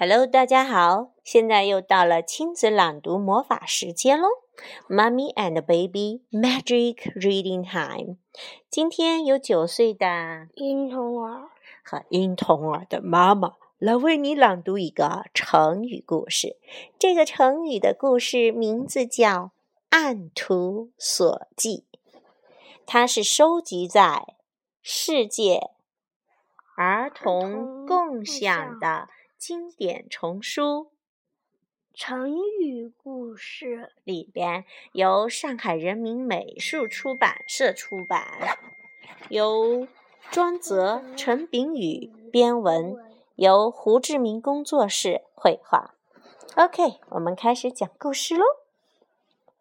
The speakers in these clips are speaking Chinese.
Hello，大家好！现在又到了亲子朗读魔法时间喽，Mummy and Baby Magic Reading Time。今天有九岁的婴童儿和婴童儿的妈妈来为你朗读一个成语故事。这个成语的故事名字叫《按图索骥》，它是收集在世界儿童共享的。经典丛书成语故事里边由上海人民美术出版社出版，由庄泽、陈炳宇编文，由胡志明工作室绘画。OK，我们开始讲故事喽。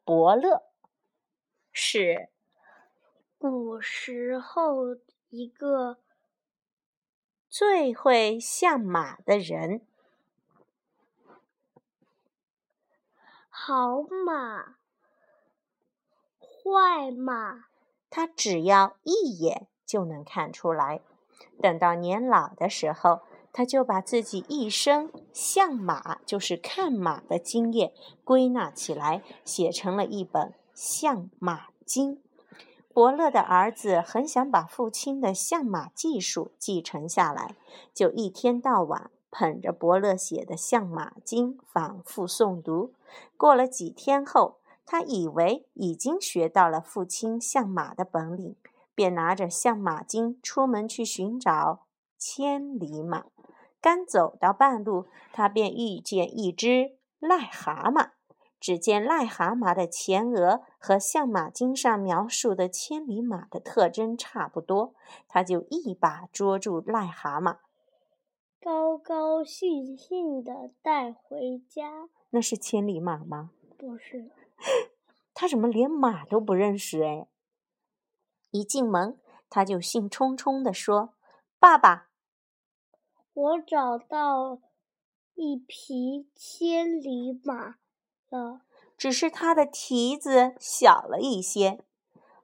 伯乐是古时候一个。最会相马的人，好马，坏马，他只要一眼就能看出来。等到年老的时候，他就把自己一生相马就是看马的经验归纳起来，写成了一本《相马经》。伯乐的儿子很想把父亲的相马技术继承下来，就一天到晚捧着伯乐写的《相马经》反复诵读。过了几天后，他以为已经学到了父亲相马的本领，便拿着《相马经》出门去寻找千里马。刚走到半路，他便遇见一只癞蛤蟆。只见癞蛤蟆的前额和《相马经》上描述的千里马的特征差不多，他就一把捉住癞蛤蟆，高高兴兴的带回家。那是千里马吗？不是，他怎么连马都不认识？哎，一进门他就兴冲冲的说：“爸爸，我找到一匹千里马。”了，只是它的蹄子小了一些。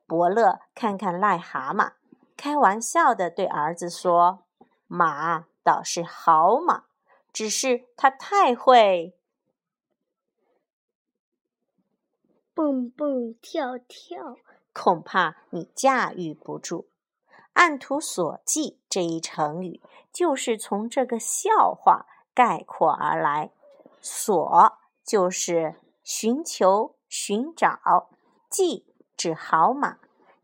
伯乐看看癞蛤蟆，开玩笑的对儿子说：“马倒是好马，只是它太会蹦蹦跳跳，恐怕你驾驭不住。”按图索骥这一成语就是从这个笑话概括而来。索。就是寻求、寻找，骥指好马。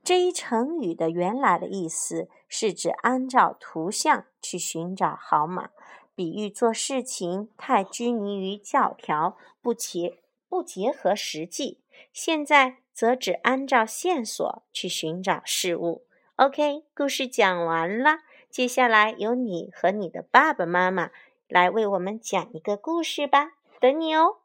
这一成语的原来的意思是指按照图像去寻找好马，比喻做事情太拘泥于教条，不结不结合实际。现在则只按照线索去寻找事物。OK，故事讲完了，接下来由你和你的爸爸妈妈来为我们讲一个故事吧，等你哦。